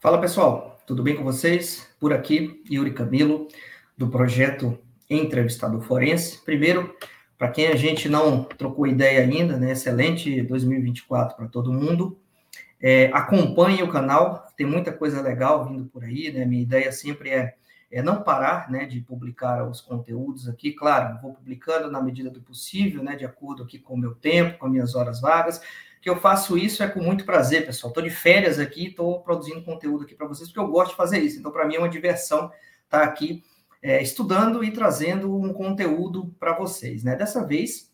Fala pessoal, tudo bem com vocês? Por aqui, Yuri Camilo, do projeto Entrevistador Forense. Primeiro, para quem a gente não trocou ideia ainda, né? Excelente 2024 para todo mundo. É, acompanhe o canal, tem muita coisa legal vindo por aí, né? Minha ideia sempre é, é não parar, né, de publicar os conteúdos aqui. Claro, vou publicando na medida do possível, né, de acordo aqui com o meu tempo, com as minhas horas vagas que eu faço isso é com muito prazer, pessoal. Estou de férias aqui, estou produzindo conteúdo aqui para vocês, porque eu gosto de fazer isso. Então, para mim é uma diversão estar tá aqui é, estudando e trazendo um conteúdo para vocês. Né? Dessa vez,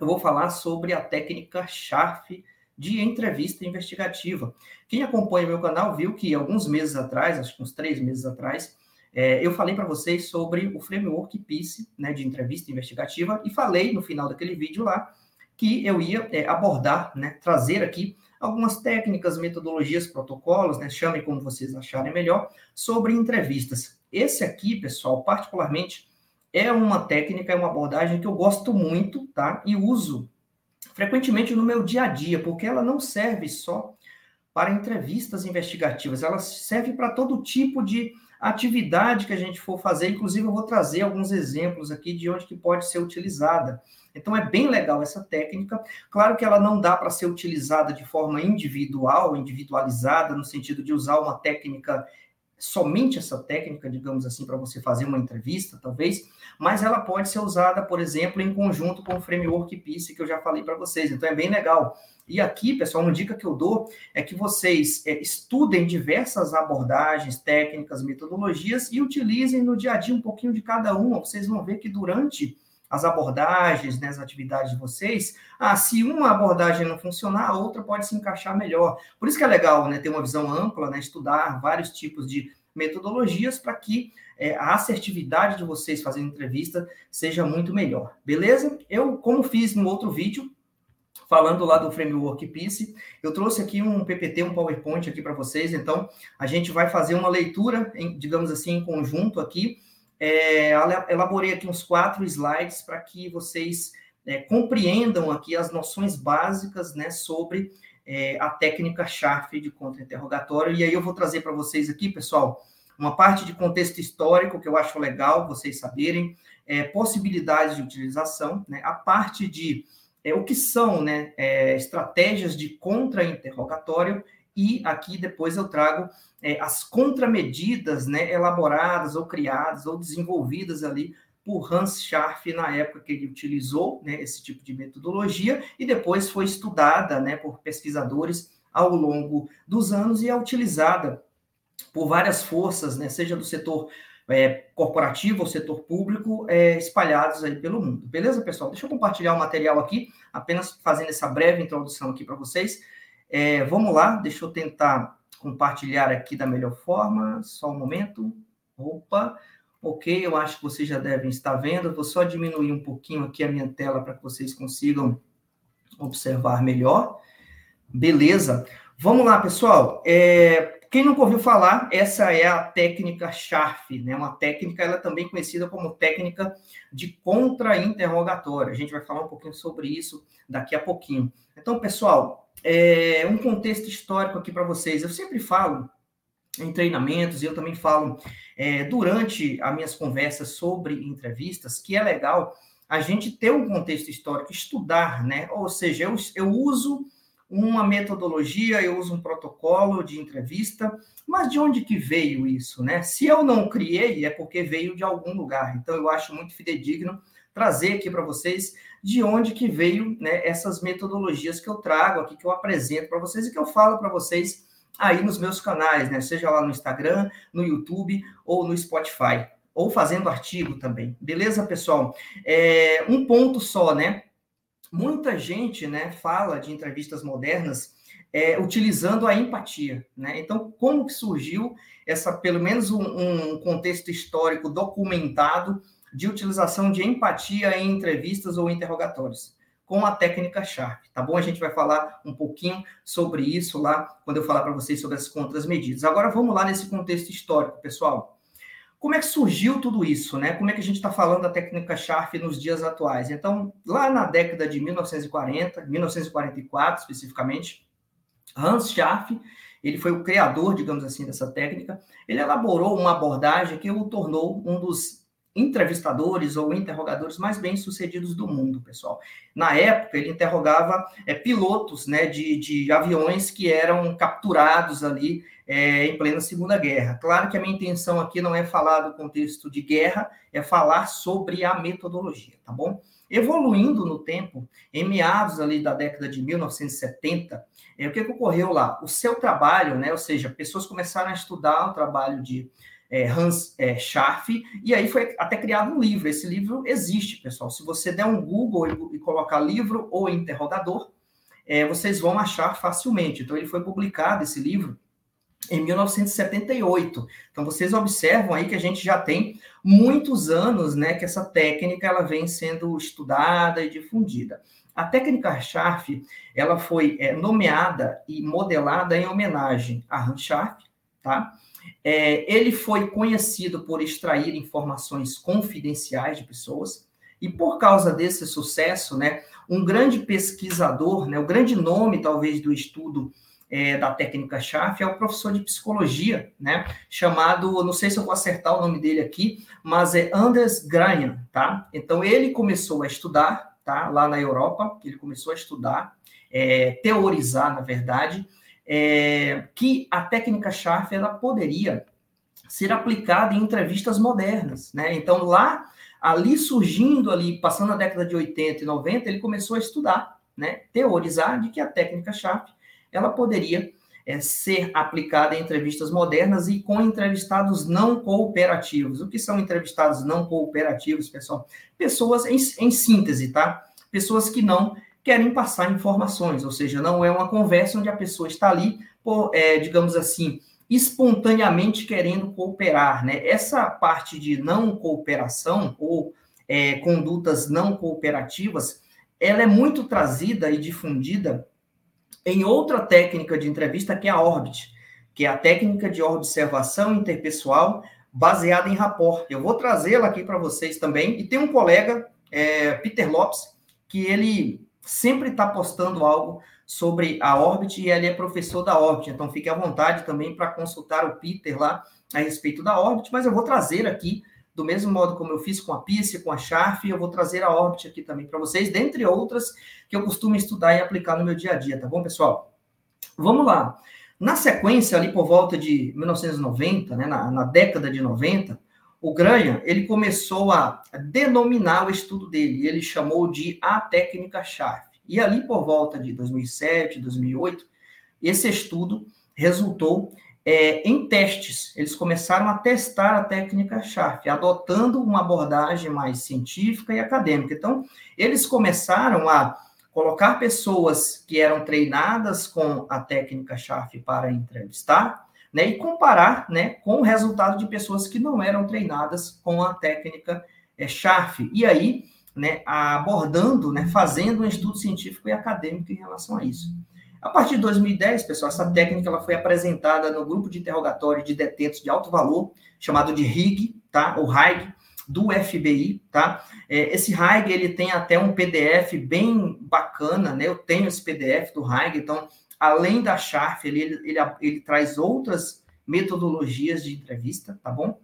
eu vou falar sobre a técnica SHARF de entrevista investigativa. Quem acompanha meu canal viu que alguns meses atrás, acho que uns três meses atrás, é, eu falei para vocês sobre o framework PICE, né, de entrevista investigativa, e falei no final daquele vídeo lá que eu ia é, abordar, né, trazer aqui algumas técnicas, metodologias, protocolos, né, chamem como vocês acharem melhor, sobre entrevistas. Esse aqui, pessoal, particularmente, é uma técnica, é uma abordagem que eu gosto muito, tá? E uso frequentemente no meu dia a dia, porque ela não serve só para entrevistas investigativas, ela serve para todo tipo de atividade que a gente for fazer. Inclusive, eu vou trazer alguns exemplos aqui de onde que pode ser utilizada. Então é bem legal essa técnica. Claro que ela não dá para ser utilizada de forma individual, individualizada, no sentido de usar uma técnica somente essa técnica, digamos assim, para você fazer uma entrevista, talvez, mas ela pode ser usada, por exemplo, em conjunto com o framework PICE que eu já falei para vocês. Então é bem legal. E aqui, pessoal, uma dica que eu dou é que vocês é, estudem diversas abordagens, técnicas, metodologias e utilizem no dia a dia um pouquinho de cada uma. Vocês vão ver que durante as abordagens, né, as atividades de vocês, ah, se uma abordagem não funcionar, a outra pode se encaixar melhor. Por isso que é legal né, ter uma visão ampla, né, estudar vários tipos de metodologias para que é, a assertividade de vocês fazendo entrevista seja muito melhor. Beleza? Eu, como fiz no outro vídeo, falando lá do framework PICE, eu trouxe aqui um PPT, um PowerPoint aqui para vocês, então a gente vai fazer uma leitura, em, digamos assim, em conjunto aqui, é, elaborei aqui uns quatro slides para que vocês é, compreendam aqui as noções básicas né, sobre é, a técnica SHARF de contra-interrogatório. E aí eu vou trazer para vocês aqui, pessoal, uma parte de contexto histórico que eu acho legal vocês saberem, é, possibilidades de utilização, né, a parte de é, o que são né, é, estratégias de contra-interrogatório e aqui depois eu trago é, as contramedidas né, elaboradas ou criadas ou desenvolvidas ali por Hans Scharf na época que ele utilizou né, esse tipo de metodologia e depois foi estudada né, por pesquisadores ao longo dos anos e é utilizada por várias forças, né, seja do setor é, corporativo ou setor público, é, espalhados aí pelo mundo. Beleza, pessoal? Deixa eu compartilhar o material aqui, apenas fazendo essa breve introdução aqui para vocês. É, vamos lá, deixa eu tentar compartilhar aqui da melhor forma. Só um momento. Opa, ok, eu acho que vocês já devem estar vendo. vou só diminuir um pouquinho aqui a minha tela para que vocês consigam observar melhor. Beleza. Vamos lá, pessoal. É, quem nunca ouviu falar, essa é a técnica SHARF, né? Uma técnica, ela é também conhecida como técnica de contra-interrogatório. A gente vai falar um pouquinho sobre isso daqui a pouquinho. Então, pessoal, é, um contexto histórico aqui para vocês. Eu sempre falo em treinamentos, e eu também falo é, durante as minhas conversas sobre entrevistas, que é legal a gente ter um contexto histórico, estudar, né? Ou seja, eu, eu uso uma metodologia, eu uso um protocolo de entrevista, mas de onde que veio isso, né? Se eu não criei, é porque veio de algum lugar. Então, eu acho muito fidedigno trazer aqui para vocês de onde que veio né, essas metodologias que eu trago aqui, que eu apresento para vocês e que eu falo para vocês aí nos meus canais, né? Seja lá no Instagram, no YouTube ou no Spotify, ou fazendo artigo também. Beleza, pessoal? É, um ponto só, né? Muita gente, né, fala de entrevistas modernas é, utilizando a empatia, né? Então, como que surgiu essa, pelo menos um, um contexto histórico documentado de utilização de empatia em entrevistas ou interrogatórios, com a técnica Sharp, tá bom? A gente vai falar um pouquinho sobre isso lá, quando eu falar para vocês sobre as contramedidas. Agora vamos lá nesse contexto histórico, pessoal. Como é que surgiu tudo isso, né? Como é que a gente está falando da técnica Sharp nos dias atuais? Então, lá na década de 1940, 1944 especificamente, Hans Schaff, ele foi o criador, digamos assim, dessa técnica, ele elaborou uma abordagem que o tornou um dos entrevistadores ou interrogadores mais bem sucedidos do mundo, pessoal. Na época, ele interrogava é, pilotos né, de, de aviões que eram capturados ali é, em plena Segunda Guerra. Claro que a minha intenção aqui não é falar do contexto de guerra, é falar sobre a metodologia, tá bom? Evoluindo no tempo, em meados ali da década de 1970, é, o que, que ocorreu lá? O seu trabalho, né, ou seja, pessoas começaram a estudar o trabalho de é, Hans é, Scharf, e aí foi até criado um livro. Esse livro existe, pessoal. Se você der um Google e, e colocar livro ou interrogador, é, vocês vão achar facilmente. Então, ele foi publicado, esse livro, em 1978. Então, vocês observam aí que a gente já tem muitos anos né, que essa técnica ela vem sendo estudada e difundida. A técnica Scharf, ela foi é, nomeada e modelada em homenagem a Hans Scharf, tá? É, ele foi conhecido por extrair informações confidenciais de pessoas, e por causa desse sucesso, né, um grande pesquisador, né, o grande nome, talvez, do estudo é, da técnica Schaff é o professor de psicologia, né, chamado, não sei se eu vou acertar o nome dele aqui, mas é Anders Granian, tá? Então, ele começou a estudar, tá, lá na Europa, ele começou a estudar, é, teorizar, na verdade, é, que a técnica Schaff ela poderia ser aplicada em entrevistas modernas, né? Então lá, ali surgindo ali, passando a década de 80 e 90, ele começou a estudar, né? Teorizar de que a técnica Schaff ela poderia é, ser aplicada em entrevistas modernas e com entrevistados não cooperativos. O que são entrevistados não cooperativos, pessoal? Pessoas em, em síntese, tá? Pessoas que não querem passar informações, ou seja, não é uma conversa onde a pessoa está ali, por, é, digamos assim, espontaneamente querendo cooperar, né? Essa parte de não cooperação ou é, condutas não cooperativas, ela é muito trazida e difundida em outra técnica de entrevista que é a Orbit, que é a técnica de observação interpessoal baseada em rapport. Eu vou trazê-la aqui para vocês também. E tem um colega, é, Peter Lopes, que ele sempre está postando algo sobre a Orbit e ele é professor da Orbit, então fique à vontade também para consultar o Peter lá a respeito da Orbit, mas eu vou trazer aqui, do mesmo modo como eu fiz com a PICE, com a Sharp, eu vou trazer a Orbit aqui também para vocês, dentre outras que eu costumo estudar e aplicar no meu dia a dia, tá bom, pessoal? Vamos lá. Na sequência, ali por volta de 1990, né, na, na década de 90, o Granha, ele começou a denominar o estudo dele, ele chamou de a técnica Schaff. E ali por volta de 2007, 2008, esse estudo resultou é, em testes. Eles começaram a testar a técnica Schaff, adotando uma abordagem mais científica e acadêmica. Então, eles começaram a colocar pessoas que eram treinadas com a técnica Schaff para entrevistar, né, e comparar né, com o resultado de pessoas que não eram treinadas com a técnica é, SHARF. E aí, né, abordando, né, fazendo um estudo científico e acadêmico em relação a isso. A partir de 2010, pessoal, essa técnica ela foi apresentada no grupo de interrogatório de detentos de alto valor, chamado de RIG, tá? ou RIG, do FBI, tá? É, esse RIG, ele tem até um PDF bem bacana, né? Eu tenho esse PDF do RIG, então além da Sharp, ele, ele, ele, ele traz outras metodologias de entrevista, tá bom?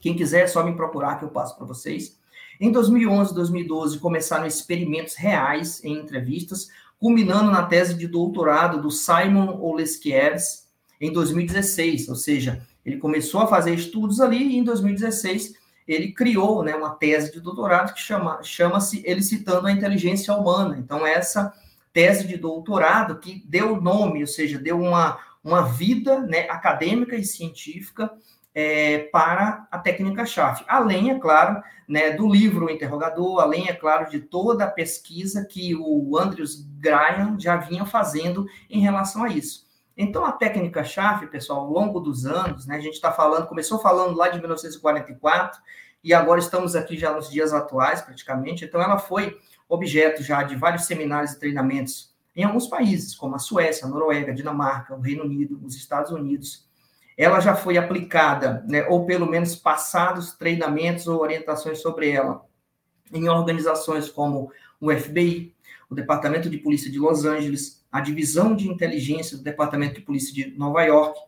Quem quiser é só me procurar que eu passo para vocês. Em 2011 2012 começaram experimentos reais em entrevistas, culminando na tese de doutorado do Simon Oleskiewicz em 2016, ou seja, ele começou a fazer estudos ali e em 2016 ele criou né, uma tese de doutorado que chama, chama-se ele citando a inteligência humana. Então, essa tese de doutorado que deu nome, ou seja, deu uma, uma vida né, acadêmica e científica é, para a técnica chave. Além, é claro, né, do livro Interrogador, além, é claro, de toda a pesquisa que o Andrews Graham já vinha fazendo em relação a isso. Então, a técnica chave, pessoal, ao longo dos anos, né, a gente está falando, começou falando lá de 1944, e agora estamos aqui já nos dias atuais, praticamente, então ela foi objeto já de vários seminários e treinamentos em alguns países, como a Suécia, a Noruega, a Dinamarca, o Reino Unido, os Estados Unidos. Ela já foi aplicada, né, ou pelo menos passados treinamentos ou orientações sobre ela, em organizações como o FBI, o Departamento de Polícia de Los Angeles, a Divisão de Inteligência do Departamento de Polícia de Nova York,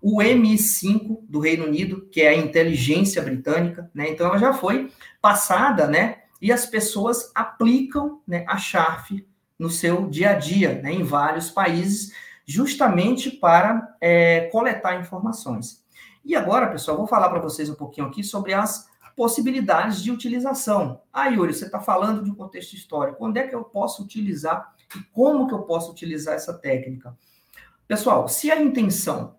o MI5 do Reino Unido, que é a inteligência britânica, né? Então ela já foi passada, né? E as pessoas aplicam né, a SHARP no seu dia a dia, né, em vários países, justamente para é, coletar informações. E agora, pessoal, vou falar para vocês um pouquinho aqui sobre as possibilidades de utilização. Ah, Yuri, você está falando de um contexto histórico. Onde é que eu posso utilizar e como que eu posso utilizar essa técnica? Pessoal, se a intenção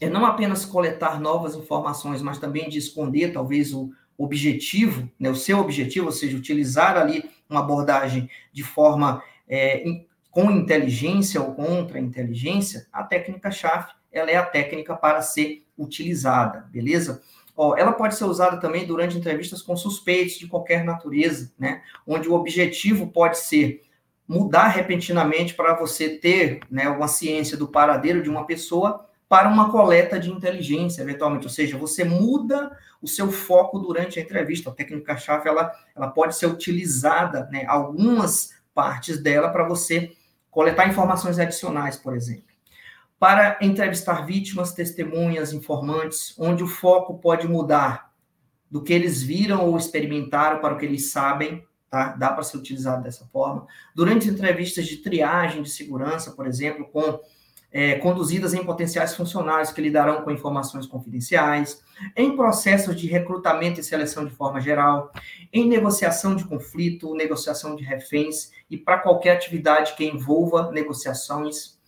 é não apenas coletar novas informações, mas também de esconder talvez o objetivo, né, o seu objetivo, ou seja, utilizar ali uma abordagem de forma é, com inteligência ou contra inteligência, a técnica-chave ela é a técnica para ser utilizada, beleza? Ó, ela pode ser usada também durante entrevistas com suspeitos de qualquer natureza, né? Onde o objetivo pode ser mudar repentinamente para você ter né, uma ciência do paradeiro de uma pessoa para uma coleta de inteligência, eventualmente. Ou seja, você muda o seu foco durante a entrevista. A técnica-chave, ela, ela pode ser utilizada, né, algumas partes dela, para você coletar informações adicionais, por exemplo. Para entrevistar vítimas, testemunhas, informantes, onde o foco pode mudar do que eles viram ou experimentaram para o que eles sabem, tá? Dá para ser utilizado dessa forma. Durante entrevistas de triagem de segurança, por exemplo, com é, conduzidas em potenciais funcionários que lidarão com informações confidenciais, em processos de recrutamento e seleção de forma geral, em negociação de conflito, negociação de reféns e para qualquer atividade que envolva negociações,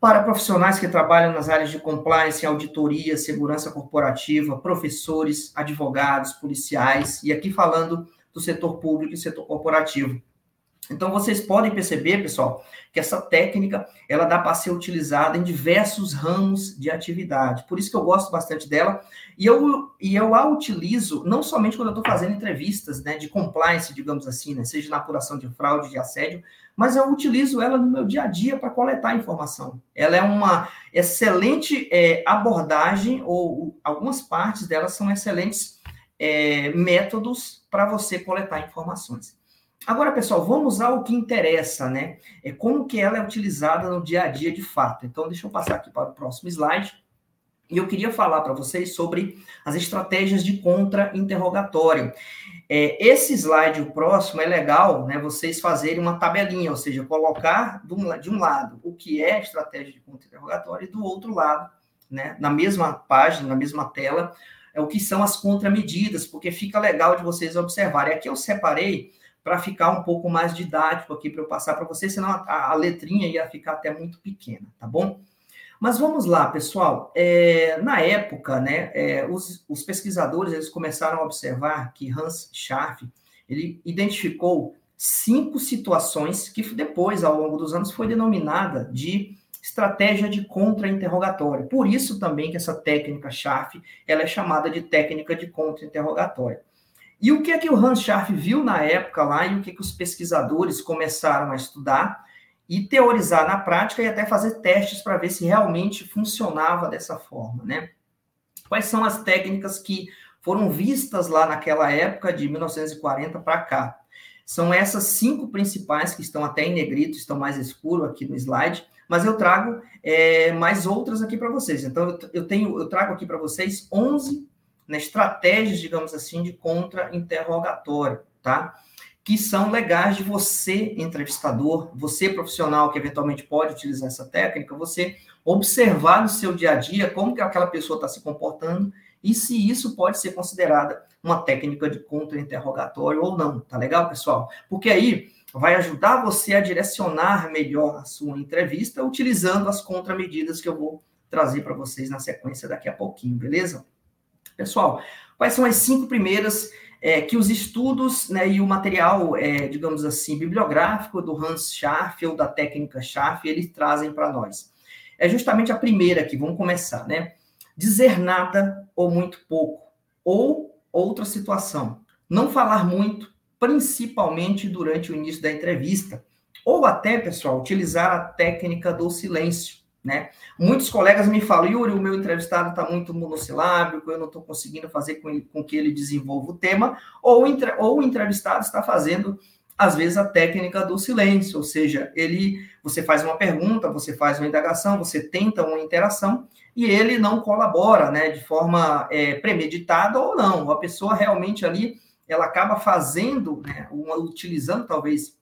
para profissionais que trabalham nas áreas de compliance, auditoria, segurança corporativa, professores, advogados, policiais, e aqui falando do setor público e setor corporativo. Então vocês podem perceber, pessoal, que essa técnica ela dá para ser utilizada em diversos ramos de atividade. Por isso que eu gosto bastante dela e eu, e eu a utilizo não somente quando eu estou fazendo entrevistas, né, de compliance, digamos assim, né, seja na apuração de fraude, de assédio, mas eu utilizo ela no meu dia a dia para coletar informação. Ela é uma excelente é, abordagem ou algumas partes dela são excelentes é, métodos para você coletar informações. Agora, pessoal, vamos ao que interessa, né? É como que ela é utilizada no dia a dia de fato. Então, deixa eu passar aqui para o próximo slide. E eu queria falar para vocês sobre as estratégias de contra-interrogatório. É, esse slide, o próximo, é legal, né? Vocês fazerem uma tabelinha, ou seja, colocar de um lado o que é estratégia de contra-interrogatório e do outro lado, né? Na mesma página, na mesma tela, é o que são as contramedidas, porque fica legal de vocês observarem. Aqui eu separei para ficar um pouco mais didático aqui para eu passar para vocês, senão a, a, letrinha ia ficar até muito pequena, tá bom? Mas vamos lá, pessoal. É, na época, né, é, os, os, pesquisadores eles começaram a observar que Hans Scharf ele identificou cinco situações que depois, ao longo dos anos, foi denominada de estratégia de contra-interrogatório. Por isso também que essa técnica Scharf ela é chamada de técnica de contra-interrogatório. E o que é que o Hans Scharf viu na época lá e o que, é que os pesquisadores começaram a estudar e teorizar na prática e até fazer testes para ver se realmente funcionava dessa forma, né? Quais são as técnicas que foram vistas lá naquela época de 1940 para cá? São essas cinco principais que estão até em negrito, estão mais escuro aqui no slide, mas eu trago é, mais outras aqui para vocês. Então eu, tenho, eu trago aqui para vocês 11 né, estratégias, digamos assim, de contra-interrogatório, tá? Que são legais de você, entrevistador, você profissional que eventualmente pode utilizar essa técnica, você observar no seu dia a dia como que aquela pessoa está se comportando e se isso pode ser considerada uma técnica de contra-interrogatório ou não, tá legal, pessoal? Porque aí vai ajudar você a direcionar melhor a sua entrevista utilizando as contramedidas que eu vou trazer para vocês na sequência daqui a pouquinho, beleza? Pessoal, quais são as cinco primeiras é, que os estudos né, e o material, é, digamos assim, bibliográfico do Hans Scharf ou da técnica Scharf, eles trazem para nós? É justamente a primeira aqui, vamos começar, né? Dizer nada ou muito pouco, ou outra situação. Não falar muito, principalmente durante o início da entrevista. Ou até, pessoal, utilizar a técnica do silêncio. Né? Muitos colegas me falam, Yuri, o meu entrevistado está muito monossilábico, eu não estou conseguindo fazer com, com, que ele desenvolva o tema, ou, ou o entrevistado está fazendo às vezes a técnica do silêncio, ou seja, ele, você faz uma pergunta, você faz uma indagação, você tenta uma interação e ele não colabora, né, de forma é, premeditada ou não. A pessoa realmente ali, ela acaba fazendo, né, uma, utilizando talvez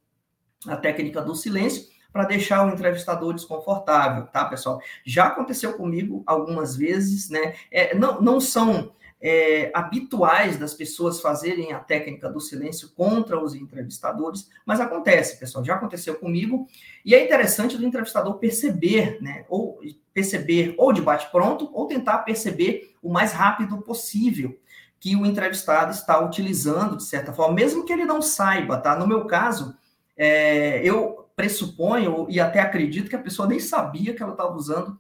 a técnica do silêncio para deixar o entrevistador desconfortável, tá, pessoal? Já aconteceu comigo algumas vezes, né? É, não, não são é, habituais das pessoas fazerem a técnica do silêncio contra os entrevistadores, mas acontece, pessoal, já aconteceu comigo, e é interessante do entrevistador perceber, né, ou perceber ou de bate-pronto, ou tentar perceber o mais rápido possível que o entrevistado está utilizando, de certa forma, mesmo que ele não saiba, tá? No meu caso, é, eu pressuponho e até acredito que a pessoa nem sabia que ela estava usando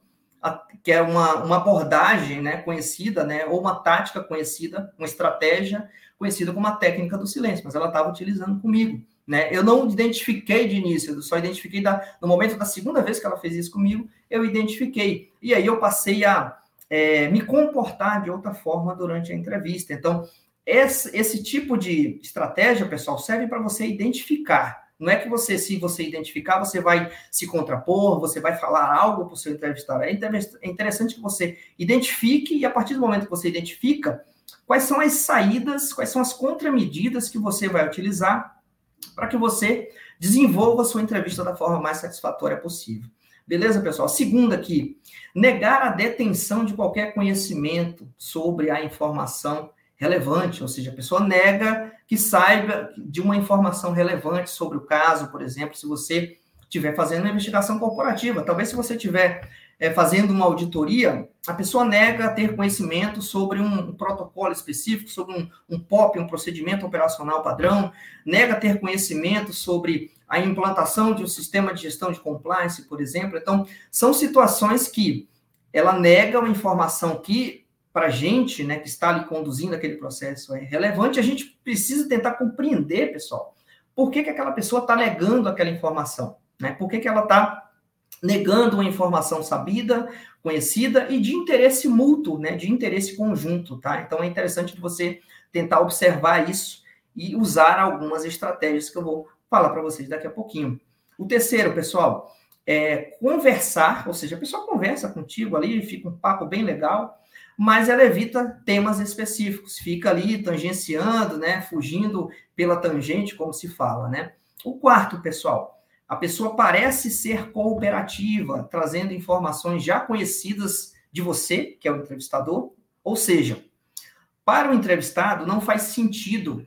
que é uma, uma abordagem né, conhecida, né, ou uma tática conhecida, uma estratégia conhecida como a técnica do silêncio, mas ela estava utilizando comigo. Né? Eu não identifiquei de início, eu só identifiquei da, no momento da segunda vez que ela fez isso comigo, eu identifiquei. E aí eu passei a é, me comportar de outra forma durante a entrevista. Então, esse, esse tipo de estratégia, pessoal, serve para você identificar não é que você, se você identificar, você vai se contrapor, você vai falar algo para o seu entrevistado. É, é interessante que você identifique, e a partir do momento que você identifica, quais são as saídas, quais são as contramedidas que você vai utilizar para que você desenvolva a sua entrevista da forma mais satisfatória possível. Beleza, pessoal? Segunda aqui, negar a detenção de qualquer conhecimento sobre a informação relevante, ou seja, a pessoa nega que saiba de uma informação relevante sobre o caso, por exemplo, se você estiver fazendo uma investigação corporativa. Talvez se você estiver é, fazendo uma auditoria, a pessoa nega ter conhecimento sobre um, um protocolo específico, sobre um, um POP, um procedimento operacional padrão, nega ter conhecimento sobre a implantação de um sistema de gestão de compliance, por exemplo. Então, são situações que ela nega uma informação que para a gente, né, que está ali conduzindo aquele processo é relevante, a gente precisa tentar compreender, pessoal, por que, que aquela pessoa está negando aquela informação, né? Por que, que ela está negando uma informação sabida, conhecida e de interesse mútuo, né? De interesse conjunto, tá? Então é interessante você tentar observar isso e usar algumas estratégias que eu vou falar para vocês daqui a pouquinho. O terceiro, pessoal, é conversar, ou seja, a pessoa conversa contigo ali, fica um papo bem legal, mas ela evita temas específicos, fica ali tangenciando, né, fugindo pela tangente, como se fala, né? O quarto, pessoal, a pessoa parece ser cooperativa, trazendo informações já conhecidas de você, que é o entrevistador, ou seja, para o entrevistado não faz sentido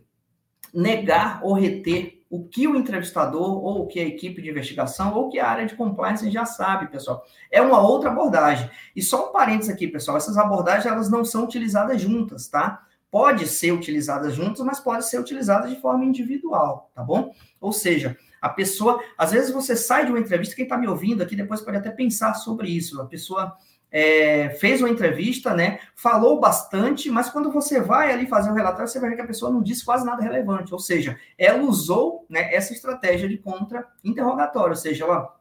negar ou reter o que o entrevistador ou o que a equipe de investigação ou que a área de compliance já sabe, pessoal. É uma outra abordagem. E só um parênteses aqui, pessoal, essas abordagens elas não são utilizadas juntas, tá? Pode ser utilizadas juntas, mas pode ser utilizadas de forma individual, tá bom? Ou seja, a pessoa, às vezes você sai de uma entrevista, quem está me ouvindo aqui depois pode até pensar sobre isso. A pessoa é, fez uma entrevista, né? Falou bastante, mas quando você vai ali fazer o um relatório, você vai ver que a pessoa não disse quase nada relevante. Ou seja, ela usou né, essa estratégia de contra-interrogatório, ou seja, ela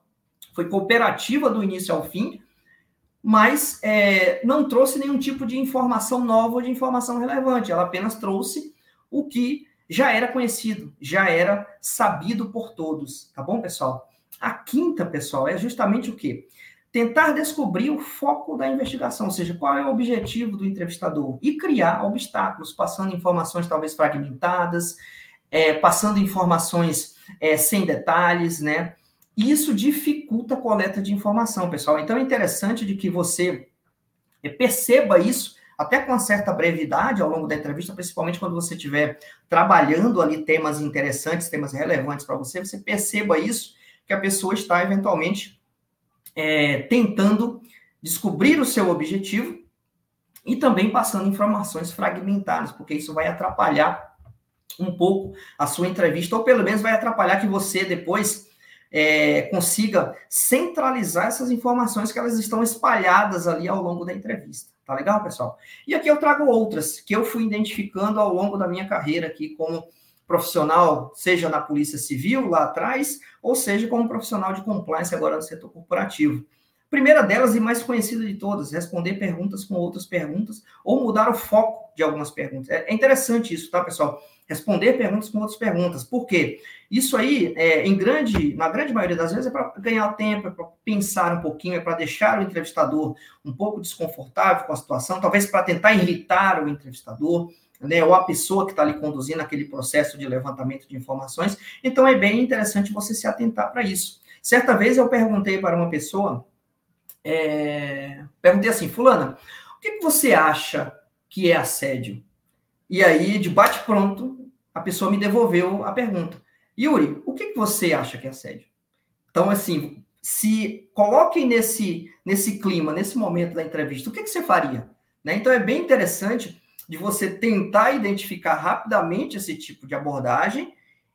foi cooperativa do início ao fim, mas é, não trouxe nenhum tipo de informação nova ou de informação relevante. Ela apenas trouxe o que já era conhecido, já era sabido por todos, tá bom, pessoal? A quinta, pessoal, é justamente o quê? Tentar descobrir o foco da investigação, ou seja, qual é o objetivo do entrevistador, e criar obstáculos, passando informações talvez fragmentadas, é, passando informações é, sem detalhes, né? Isso dificulta a coleta de informação, pessoal. Então é interessante de que você é, perceba isso até com uma certa brevidade ao longo da entrevista, principalmente quando você estiver trabalhando ali temas interessantes, temas relevantes para você, você perceba isso, que a pessoa está eventualmente é, tentando descobrir o seu objetivo e também passando informações fragmentadas, porque isso vai atrapalhar um pouco a sua entrevista, ou pelo menos vai atrapalhar que você depois é, consiga centralizar essas informações que elas estão espalhadas ali ao longo da entrevista. Tá legal, pessoal? E aqui eu trago outras que eu fui identificando ao longo da minha carreira aqui como profissional, seja na Polícia Civil lá atrás, ou seja como profissional de compliance agora no setor corporativo. Primeira delas e mais conhecida de todas, responder perguntas com outras perguntas ou mudar o foco de algumas perguntas. É, é interessante isso, tá, pessoal? Responder perguntas com outras perguntas. Por quê? Isso aí, é, em grande, na grande maioria das vezes, é para ganhar tempo, é para pensar um pouquinho, é para deixar o entrevistador um pouco desconfortável com a situação, talvez para tentar irritar o entrevistador, né, ou a pessoa que está ali conduzindo aquele processo de levantamento de informações. Então, é bem interessante você se atentar para isso. Certa vez eu perguntei para uma pessoa, é, perguntei assim, fulana, o que, você acha que é assédio? E aí, de bate-pronto, a pessoa me devolveu a pergunta. Yuri, o que, que você acha que é assédio? Então, assim, se coloquem nesse, nesse clima, nesse momento da entrevista, o que, que você faria? Né? Então, é bem interessante de você tentar identificar rapidamente esse tipo de abordagem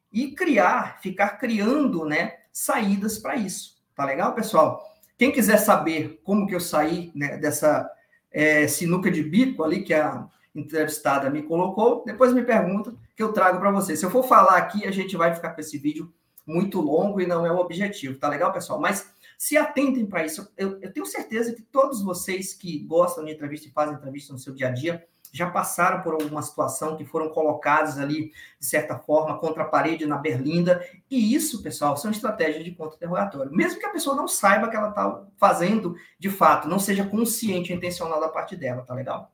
e criar, ficar criando, né, saídas para isso. Tá legal, pessoal? Quem quiser saber como que eu saí né, dessa é, sinuca de bico ali que a entrevistada me colocou, depois me pergunta que eu trago para você. Se eu for falar aqui, a gente vai ficar com esse vídeo muito longo e não é o objetivo, tá legal, pessoal? Mas se atentem para isso. Eu, eu, tenho certeza que todos vocês que gostam de entrevista e fazem entrevista no seu dia a dia já passaram por alguma situação que foram colocados ali, de certa forma, contra a parede na berlinda. E isso, pessoal, são estratégias de contra-interrogatório. Mesmo que a pessoa não saiba que ela está fazendo de fato, não seja consciente intencional da parte dela, tá legal?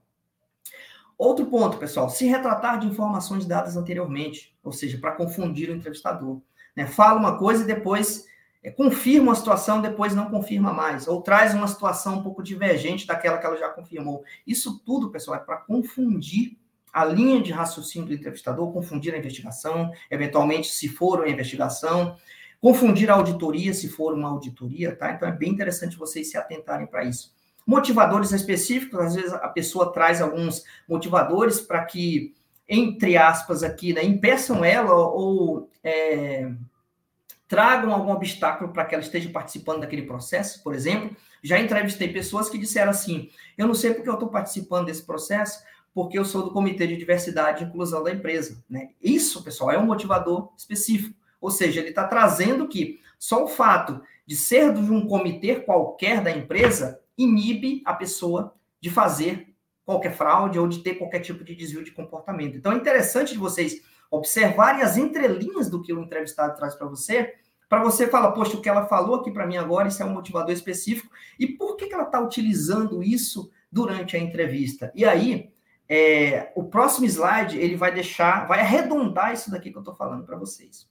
Outro ponto, pessoal, se retratar de informações dadas anteriormente, ou seja, para confundir o entrevistador. Né? Fala uma coisa e depois confirma uma situação, depois não confirma mais, ou traz uma situação um pouco divergente daquela que ela já confirmou. Isso tudo, pessoal, é para confundir a linha de raciocínio do entrevistador, confundir a investigação, eventualmente, se for uma investigação, confundir a auditoria, se for uma auditoria, tá? Então é bem interessante vocês se atentarem para isso. Motivadores específicos, às vezes a pessoa traz alguns motivadores para que, entre aspas, aqui, né, impeçam ela ou é, tragam algum obstáculo para que ela esteja participando daquele processo, por exemplo. Já entrevistei pessoas que disseram assim: eu não sei porque eu estou participando desse processo, porque eu sou do Comitê de Diversidade e Inclusão da empresa. Né? Isso, pessoal, é um motivador específico. Ou seja, ele está trazendo que só o fato de ser de um comitê qualquer da empresa inibe a pessoa de fazer qualquer fraude ou de ter qualquer tipo de desvio de comportamento. Então é interessante de vocês observarem as entrelinhas do que o entrevistado traz para você, para você falar, poxa, o que ela falou aqui para mim agora, isso é um motivador específico, e por que, que ela está utilizando isso durante a entrevista? E aí, é, o próximo slide, ele vai deixar, vai arredondar isso daqui que eu estou falando para vocês.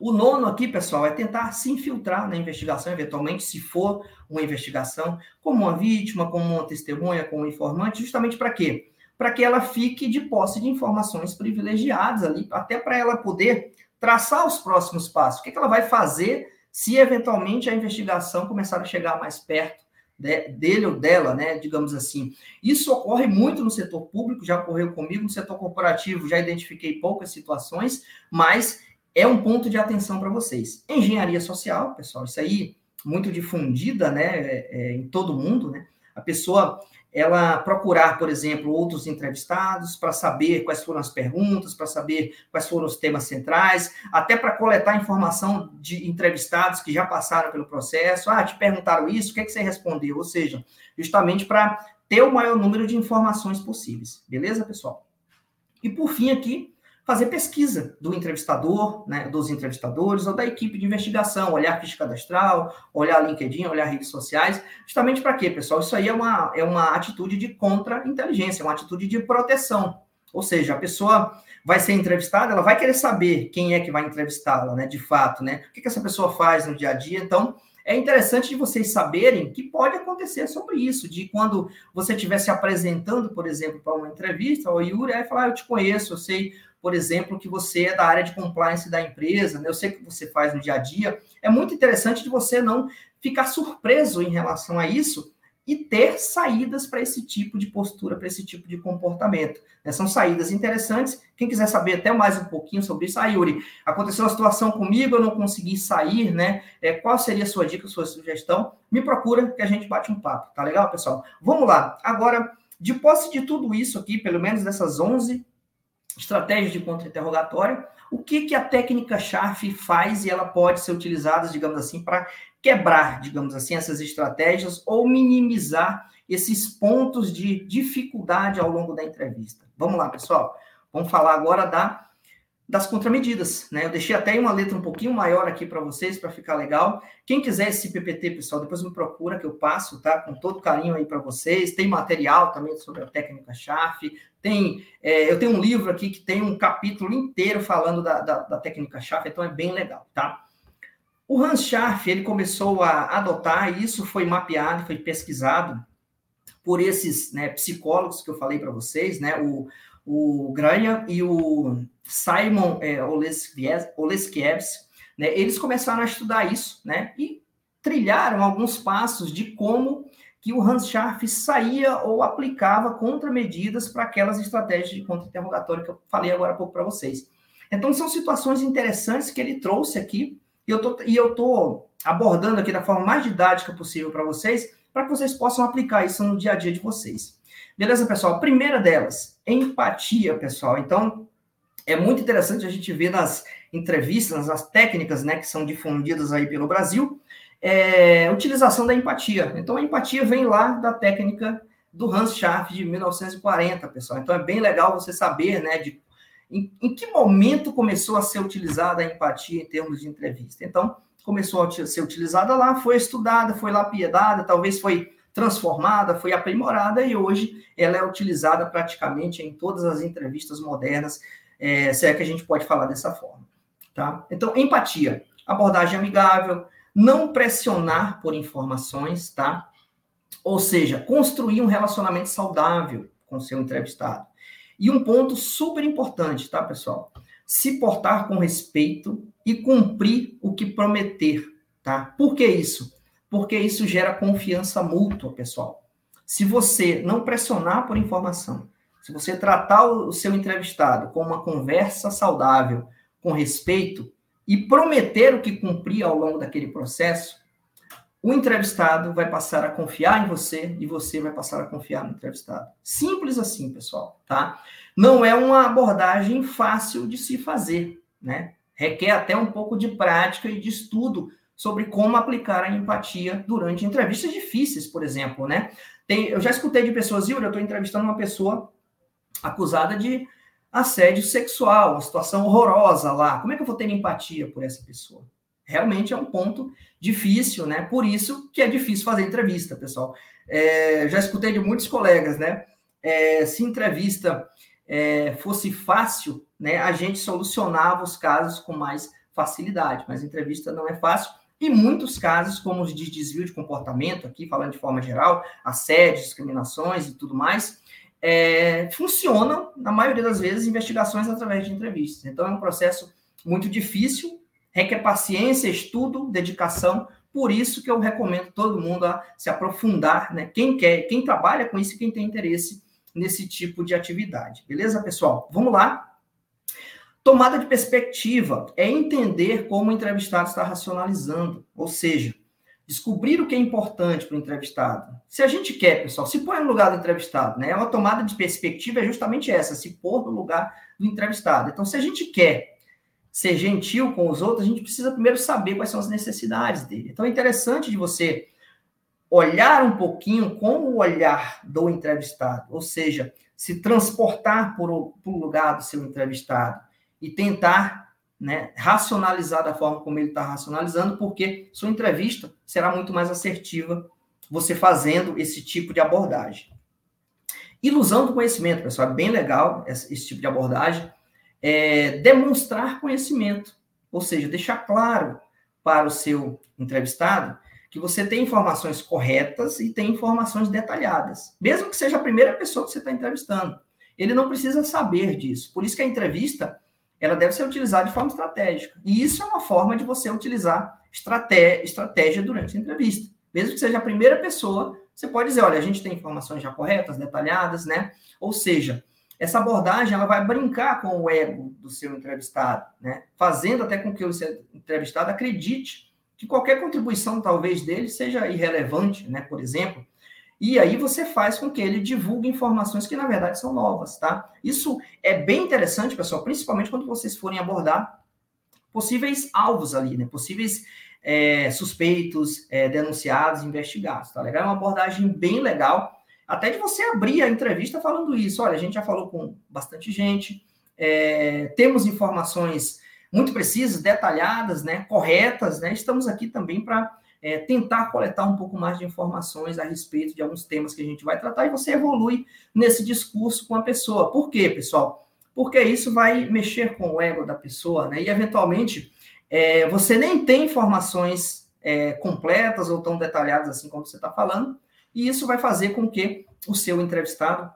O nono aqui, pessoal, é tentar se infiltrar na investigação, eventualmente, se for uma investigação, como uma vítima, como uma testemunha, como um informante, justamente para quê? Para que ela fique de posse de informações privilegiadas ali, até para ela poder traçar os próximos passos. O que, que ela vai fazer se eventualmente a investigação começar a chegar mais perto de, dele ou dela, né? Digamos assim. Isso ocorre muito no setor público, já ocorreu comigo, no setor corporativo já identifiquei poucas situações, mas é um ponto de atenção para vocês. Engenharia social, pessoal, isso aí muito difundida, né, é, é, em todo mundo, né? A pessoa ela procurar, por exemplo, outros entrevistados para saber quais foram as perguntas, para saber quais foram os temas centrais, até para coletar informação de entrevistados que já passaram pelo processo. Ah, te perguntaram isso, o que, é que você respondeu? Ou seja, justamente para ter o maior número de informações possíveis. Beleza, pessoal? E por fim aqui, fazer pesquisa do entrevistador, né, dos entrevistadores ou da equipe de investigação, olhar ficha cadastral, olhar LinkedIn, olhar redes sociais, justamente para quê, pessoal? Isso aí é uma, é uma atitude de contra-inteligência, uma atitude de proteção. Ou seja, a pessoa vai ser entrevistada, ela vai querer saber quem é que vai entrevistá-la, né, de fato, né? O que, que essa pessoa faz no dia a dia. Então, é interessante de vocês saberem que pode acontecer sobre isso, de quando você estiver se apresentando, por exemplo, para uma entrevista, o Yuri aí falar, ah, eu te conheço, eu sei por exemplo, que você é da área de compliance da empresa, né? eu sei que você faz no dia a dia. É muito interessante de você não ficar surpreso em relação a isso e ter saídas para esse tipo de postura, para esse tipo de comportamento. Né? São saídas interessantes. Quem quiser saber até mais um pouquinho sobre isso, ah, Yuri, aconteceu uma situação comigo, eu não consegui sair, né? É, qual seria a sua dica, a sua sugestão? Me procura que a gente bate um papo, tá legal, pessoal? Vamos lá. Agora, de posse de tudo isso aqui, pelo menos dessas 11 estratégias de contra-interrogatório. O que, que a técnica SHARF faz e ela pode ser utilizada, digamos assim, para quebrar, digamos assim, essas estratégias ou minimizar esses pontos de dificuldade ao longo da entrevista. Vamos lá, pessoal. Vamos falar agora da das contramedidas, né? Eu deixei até uma letra um pouquinho maior aqui para vocês, para ficar legal. Quem quiser esse PPT, pessoal, depois me procura que eu passo, tá? Com todo carinho aí para vocês. Tem material também sobre a técnica chave. Tem, é, eu tenho um livro aqui que tem um capítulo inteiro falando da, da, da técnica chave, então é bem legal, tá? O Hans Scharf, ele começou a adotar, e isso foi mapeado, foi pesquisado por esses né, psicólogos que eu falei para vocês, né? O, o Grania e o Simon é, Oleskiewicz, né, eles começaram a estudar isso, né, e trilharam alguns passos de como que o Hans Scharf saía ou aplicava contramedidas para aquelas estratégias de contra-interrogatório que eu falei agora há pouco para vocês. Então, são situações interessantes que ele trouxe aqui, e eu tô, e eu tô abordando aqui da forma mais didática possível para vocês, para que vocês possam aplicar isso no dia a dia de vocês. Beleza, pessoal? Primeira delas, empatia, pessoal. Então, é muito interessante a gente ver nas entrevistas, nas técnicas né, que são difundidas aí pelo Brasil, é, utilização da empatia. Então, a empatia vem lá da técnica do Hans Schaff de 1940, pessoal. Então, é bem legal você saber né, de, em, em que momento começou a ser utilizada a empatia em termos de entrevista. Então, começou a ser utilizada lá, foi estudada, foi lapidada, talvez foi transformada, foi aprimorada e hoje ela é utilizada praticamente em todas as entrevistas modernas, é, se é que a gente pode falar dessa forma. Tá? Então, empatia, abordagem amigável, não pressionar por informações, tá? Ou seja, construir um relacionamento saudável com seu entrevistado. E um ponto super importante, tá, pessoal? Se portar com respeito e cumprir o que prometer, tá? Por que isso? Porque isso gera confiança mútua, pessoal. Se você não pressionar por informação, se você tratar o seu entrevistado com uma conversa saudável, com respeito, e prometer o que cumprir ao longo daquele processo, o entrevistado vai passar a confiar em você e você vai passar a confiar no entrevistado. Simples assim, pessoal, tá? Não é uma abordagem fácil de se fazer, né? Requer até um pouco de prática e de estudo sobre como aplicar a empatia durante entrevistas difíceis, por exemplo, né? Tem, eu já escutei de pessoas, Yuri, eu estou entrevistando uma pessoa acusada de assédio sexual, uma situação horrorosa lá. Como é que eu vou ter empatia por essa pessoa? Realmente é um ponto difícil, né? Por isso que é difícil fazer entrevista, pessoal. É, já escutei de muitos colegas, né? É, se entrevista é, fosse fácil, né? A gente solucionava os casos com mais facilidade, mas entrevista não é fácil e muitos casos, como os de desvio de comportamento, aqui falando de forma geral, assédio, discriminações e tudo mais, é, funcionam, na maioria das vezes, investigações através de entrevistas. Então, é um processo muito difícil, requer paciência, estudo, dedicação. Por isso que eu recomendo todo mundo a se aprofundar, né? Quem quer, quem trabalha com isso quem tem interesse nesse tipo de atividade. Beleza, pessoal? Vamos lá. Tomada de perspectiva é entender como o entrevistado está racionalizando, ou seja, descobrir o que é importante para o entrevistado. Se a gente quer, pessoal, se põe no lugar do entrevistado, né? Uma tomada de perspectiva é justamente essa, se pôr no lugar do entrevistado. Então, se a gente quer ser gentil com os outros, a gente precisa primeiro saber quais são as necessidades dele. Então, é interessante de você olhar um pouquinho com o olhar do entrevistado, ou seja, se transportar por o, lugar do seu entrevistado e tentar né, racionalizar da forma como ele está racionalizando, porque sua entrevista será muito mais assertiva você fazendo esse tipo de abordagem. Ilusão do conhecimento, pessoal, é bem legal esse, esse tipo de abordagem. É demonstrar conhecimento, ou seja, deixar claro para o seu entrevistado que você tem informações corretas e tem informações detalhadas, mesmo que seja a primeira pessoa que você está entrevistando. Ele não precisa saber disso. Por isso que a entrevista ela deve ser utilizada de forma estratégica. E isso é uma forma de você utilizar estratégia, estratégia durante a entrevista. Mesmo que seja a primeira pessoa, você pode dizer, olha, a gente tem informações já corretas, detalhadas, né? Ou seja, essa abordagem ela vai brincar com o ego do seu entrevistado, né? Fazendo até com que o seu entrevistado acredite que qualquer contribuição talvez dele seja irrelevante, né? Por exemplo, e aí você faz com que ele divulgue informações que na verdade são novas, tá? Isso é bem interessante, pessoal, principalmente quando vocês forem abordar possíveis alvos ali, né? Possíveis é, suspeitos, é, denunciados, investigados, tá legal? É uma abordagem bem legal, até de você abrir a entrevista falando isso. Olha, a gente já falou com bastante gente, é, temos informações muito precisas, detalhadas, né? Corretas, né? Estamos aqui também para é, tentar coletar um pouco mais de informações a respeito de alguns temas que a gente vai tratar e você evolui nesse discurso com a pessoa. Por quê, pessoal? Porque isso vai mexer com o ego da pessoa, né? E eventualmente é, você nem tem informações é, completas ou tão detalhadas assim como você está falando, e isso vai fazer com que o seu entrevistado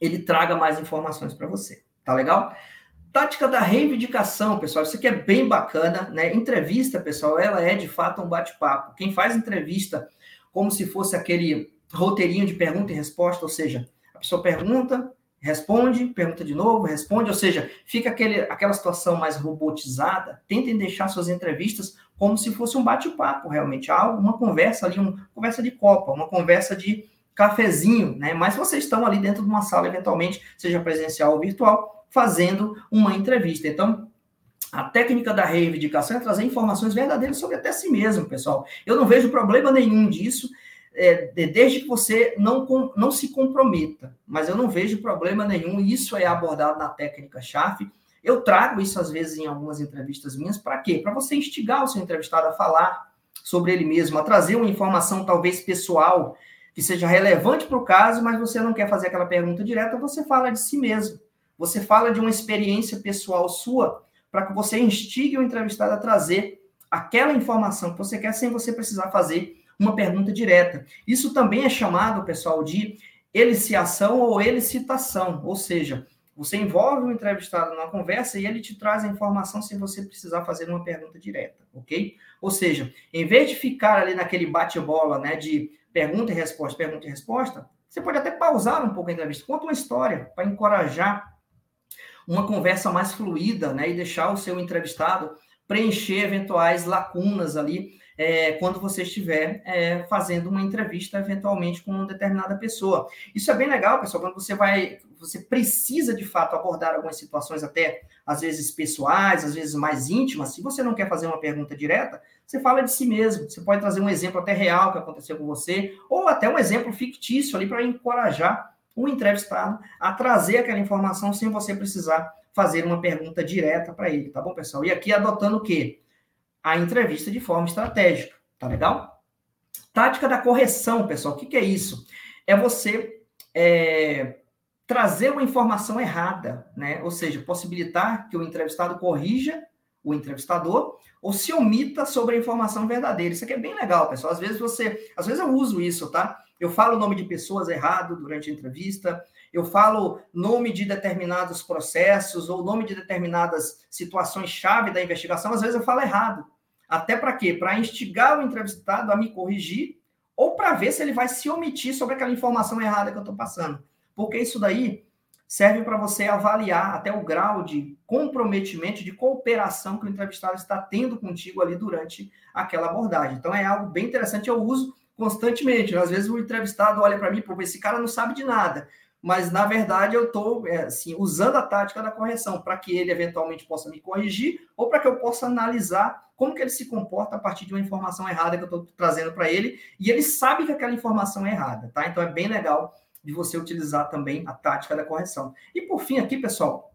ele traga mais informações para você. Tá legal? Tática da reivindicação, pessoal, isso aqui é bem bacana, né? Entrevista, pessoal, ela é de fato um bate-papo. Quem faz entrevista como se fosse aquele roteirinho de pergunta e resposta, ou seja, a pessoa pergunta, responde, pergunta de novo, responde, ou seja, fica aquele, aquela situação mais robotizada. Tentem deixar suas entrevistas como se fosse um bate-papo, realmente, algo, uma conversa ali, uma conversa de copa, uma conversa de cafezinho, né? Mas vocês estão ali dentro de uma sala, eventualmente, seja presencial ou virtual, fazendo uma entrevista. Então, a técnica da reivindicação é trazer informações verdadeiras sobre até si mesmo, pessoal. Eu não vejo problema nenhum disso, é, desde que você não, não se comprometa. Mas eu não vejo problema nenhum, isso é abordado na técnica chave. Eu trago isso às vezes em algumas entrevistas minhas, para quê? Para você instigar o seu entrevistado a falar sobre ele mesmo, a trazer uma informação talvez pessoal que seja relevante para o caso, mas você não quer fazer aquela pergunta direta, você fala de si mesmo. Você fala de uma experiência pessoal sua para que você instigue o entrevistado a trazer aquela informação que você quer sem você precisar fazer uma pergunta direta. Isso também é chamado, pessoal, de eliciação ou elicitação, ou seja, você envolve o entrevistado numa conversa e ele te traz a informação sem você precisar fazer uma pergunta direta, ok? Ou seja, em vez de ficar ali naquele bate-bola, né, de pergunta e resposta, pergunta e resposta, você pode até pausar um pouco a entrevista, conta uma história para encorajar uma conversa mais fluida, né? E deixar o seu entrevistado preencher eventuais lacunas ali é, quando você estiver é, fazendo uma entrevista eventualmente com uma determinada pessoa. Isso é bem legal, pessoal, quando você vai, você precisa de fato abordar algumas situações até às vezes pessoais, às vezes mais íntimas. Se você não quer fazer uma pergunta direta, você fala de si mesmo. Você pode trazer um exemplo até real que aconteceu com você, ou até um exemplo fictício ali para encorajar o entrevistado a trazer aquela informação sem você precisar fazer uma pergunta direta para ele, tá bom, pessoal? E aqui adotando o quê? A entrevista de forma estratégica, tá legal? Tática da correção, pessoal, o que, que é isso? É você é, trazer uma informação errada, né? Ou seja, possibilitar que o entrevistado corrija o entrevistador ou se omita sobre a informação verdadeira. Isso aqui é bem legal, pessoal. Às vezes você, às vezes eu uso isso, tá? Eu falo o nome de pessoas errado durante a entrevista, eu falo nome de determinados processos ou nome de determinadas situações-chave da investigação, às vezes eu falo errado. Até para quê? Para instigar o entrevistado a me corrigir ou para ver se ele vai se omitir sobre aquela informação errada que eu estou passando. Porque isso daí serve para você avaliar até o grau de comprometimento, de cooperação que o entrevistado está tendo contigo ali durante aquela abordagem. Então é algo bem interessante, eu uso constantemente. Às vezes o entrevistado olha para mim, pô, esse cara não sabe de nada. Mas, na verdade, eu estou é, assim, usando a tática da correção para que ele eventualmente possa me corrigir ou para que eu possa analisar como que ele se comporta a partir de uma informação errada que eu estou trazendo para ele e ele sabe que aquela informação é errada, tá? Então é bem legal de você utilizar também a tática da correção. E por fim aqui, pessoal,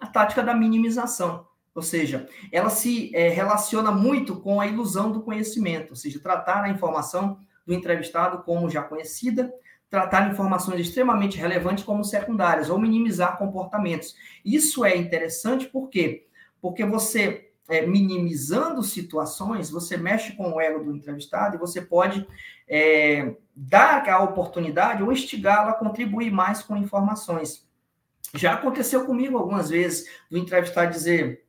a tática da minimização. Ou seja, ela se é, relaciona muito com a ilusão do conhecimento, ou seja, tratar a informação do entrevistado como já conhecida, tratar informações extremamente relevantes como secundárias ou minimizar comportamentos. Isso é interessante por quê? Porque você, é, minimizando situações, você mexe com o ego do entrevistado e você pode é, dar a oportunidade ou instigá-lo a contribuir mais com informações. Já aconteceu comigo algumas vezes do entrevistado dizer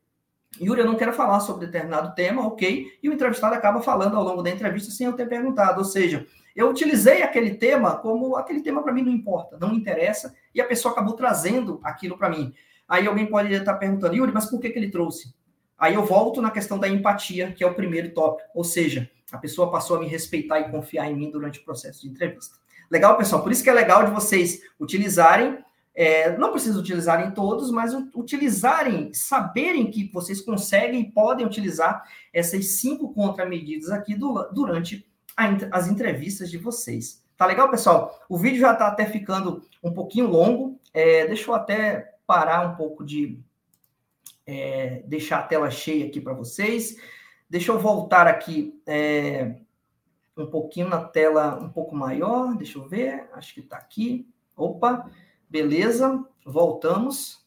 Yuri, eu não quero falar sobre determinado tema, ok? E o entrevistado acaba falando ao longo da entrevista sem eu ter perguntado. Ou seja, eu utilizei aquele tema como aquele tema para mim não importa, não interessa, e a pessoa acabou trazendo aquilo para mim. Aí alguém pode estar perguntando, Yuri, mas por que, que ele trouxe? Aí eu volto na questão da empatia, que é o primeiro tópico. Ou seja, a pessoa passou a me respeitar e confiar em mim durante o processo de entrevista. Legal, pessoal? Por isso que é legal de vocês utilizarem, é, não precisa utilizarem todos, mas utilizarem, saberem que vocês conseguem e podem utilizar essas cinco contramedidas aqui do, durante a, as entrevistas de vocês. Tá legal, pessoal? O vídeo já está até ficando um pouquinho longo. É, deixa eu até parar um pouco de é, deixar a tela cheia aqui para vocês. Deixa eu voltar aqui é, um pouquinho na tela um pouco maior. Deixa eu ver. Acho que está aqui. Opa, beleza. Voltamos.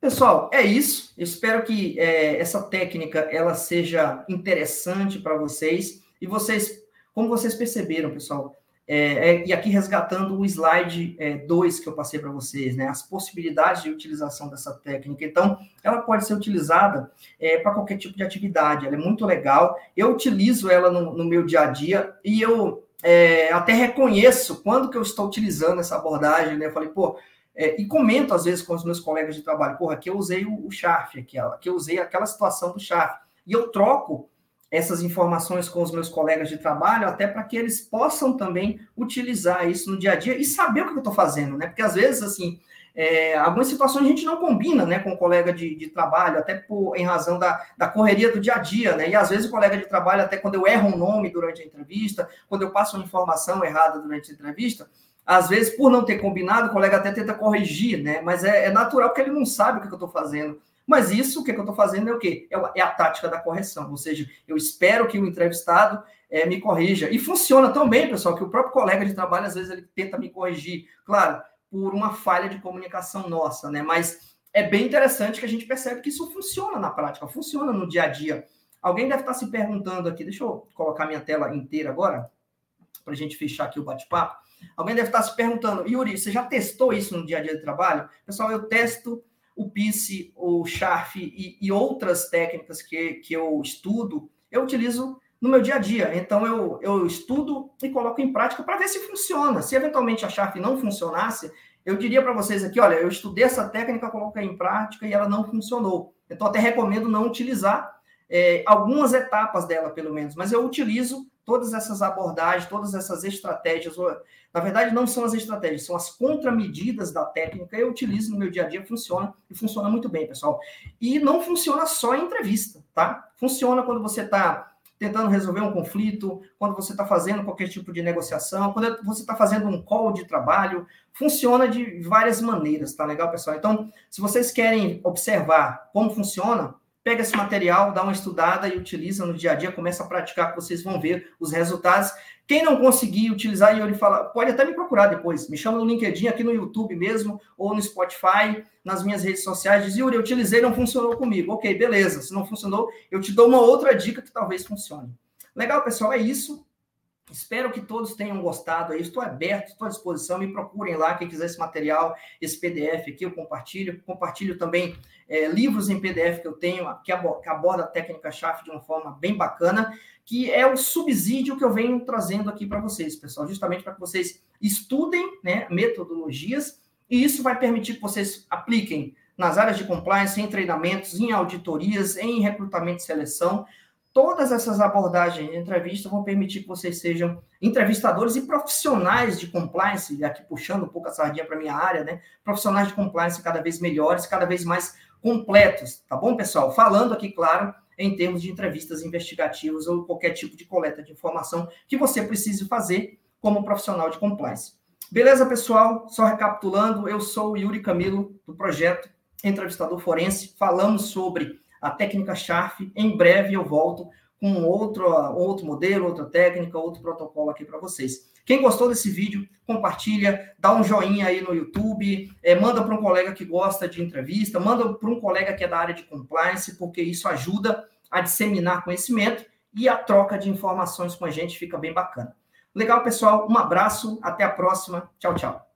Pessoal, é isso. Eu espero que é, essa técnica ela seja interessante para vocês e vocês como vocês perceberam, pessoal, é, é, e aqui resgatando o slide 2 é, que eu passei para vocês, né, as possibilidades de utilização dessa técnica. Então, ela pode ser utilizada é, para qualquer tipo de atividade, ela é muito legal. Eu utilizo ela no, no meu dia a dia e eu é, até reconheço quando que eu estou utilizando essa abordagem, né? Eu falei, pô, é, e comento às vezes com os meus colegas de trabalho, porra, aqui eu usei o, o Sharp, aqui, aqui eu usei aquela situação do Sharp. E eu troco essas informações com os meus colegas de trabalho, até para que eles possam também utilizar isso no dia a dia e saber o que eu estou fazendo, né? Porque às vezes, assim, é, algumas situações a gente não combina, né, com o colega de, de trabalho, até por, em razão da, da correria do dia a dia, né? E às vezes o colega de trabalho, até quando eu erro um nome durante a entrevista, quando eu passo uma informação errada durante a entrevista, às vezes, por não ter combinado, o colega até tenta corrigir, né? Mas é, é natural porque ele não sabe o que eu estou fazendo. Mas isso, o que, eu estou fazendo é o quê? É, é, a tática da correção, ou seja, eu espero que o entrevistado é, me corrija. E funciona tão bem, pessoal, que o próprio colega de trabalho, às vezes, ele tenta me corrigir, claro, por uma falha de comunicação nossa, né? Mas é bem interessante que a gente percebe que isso funciona na prática, funciona no dia a dia. Alguém deve estar se perguntando aqui, deixa eu colocar minha tela inteira agora, para a gente fechar aqui o bate-papo. Alguém deve estar se perguntando, Yuri, você já testou isso no dia a dia de trabalho? Pessoal, eu testo o PICE, o SHARF e, e, outras técnicas que, que eu estudo, eu utilizo no meu dia a dia. Então, eu, eu estudo e coloco em prática para ver se funciona. Se eventualmente a SHARF não funcionasse, eu diria para vocês aqui, olha, eu estudei essa técnica, coloquei em prática e ela não funcionou. Então, até recomendo não utilizar é, algumas etapas dela, pelo menos, mas eu utilizo todas essas abordagens, todas essas estratégias, na verdade não são as estratégias, são as contramedidas da técnica, eu utilizo no meu dia a dia, funciona, e funciona muito bem, pessoal. E não funciona só em entrevista, tá? Funciona quando você está tentando resolver um conflito, quando você está fazendo qualquer tipo de negociação, quando você está fazendo um call de trabalho, funciona de várias maneiras, tá legal, pessoal? Então, se vocês querem observar como funciona, pega esse material, dá uma estudada e utiliza no dia a dia, começa a praticar, que vocês vão ver os resultados. Quem não conseguir utilizar, e ele fala, pode até me procurar depois, me chama no LinkedIn, aqui no YouTube mesmo, ou no Spotify, nas minhas redes sociais, diz, Yuri, eu utilizei, não funcionou comigo. Ok, beleza, se não funcionou, eu te dou uma outra dica que talvez funcione. Legal, pessoal, é isso. Espero que todos tenham gostado aí. Estou aberto, estou à disposição. Me procurem lá, quem quiser esse material, esse PDF aqui, eu compartilho. Compartilho também é, livros em PDF que eu tenho, que aborda a técnica chave de uma forma bem bacana, que é o subsídio que eu venho trazendo aqui para vocês, pessoal, justamente para que vocês estudem né, metodologias, e isso vai permitir que vocês apliquem nas áreas de compliance, em treinamentos, em auditorias, em recrutamento e seleção, todas essas abordagens de entrevista vão permitir que vocês sejam entrevistadores e profissionais de compliance, aqui puxando um pouco a sardinha para minha área, né? Profissionais de compliance cada vez melhores, cada vez mais completos, tá bom, pessoal? Falando aqui, claro, em termos de entrevistas investigativas ou qualquer tipo de coleta de informação que você precise fazer como profissional de compliance. Beleza, pessoal? Só recapitulando, eu sou o Yuri Camilo, do projeto Entrevistador Forense. Falamos sobre a técnica Sharp. Em breve eu volto com outro, outro modelo, outra técnica, outro protocolo aqui para vocês. Quem gostou desse vídeo, compartilha, dá um joinha aí no YouTube, é, manda para um colega que gosta de entrevista, manda para um colega que é da área de compliance, porque isso ajuda a disseminar conhecimento e a troca de informações com a gente fica bem bacana. Legal, pessoal? Um abraço, até a próxima. Tchau, tchau.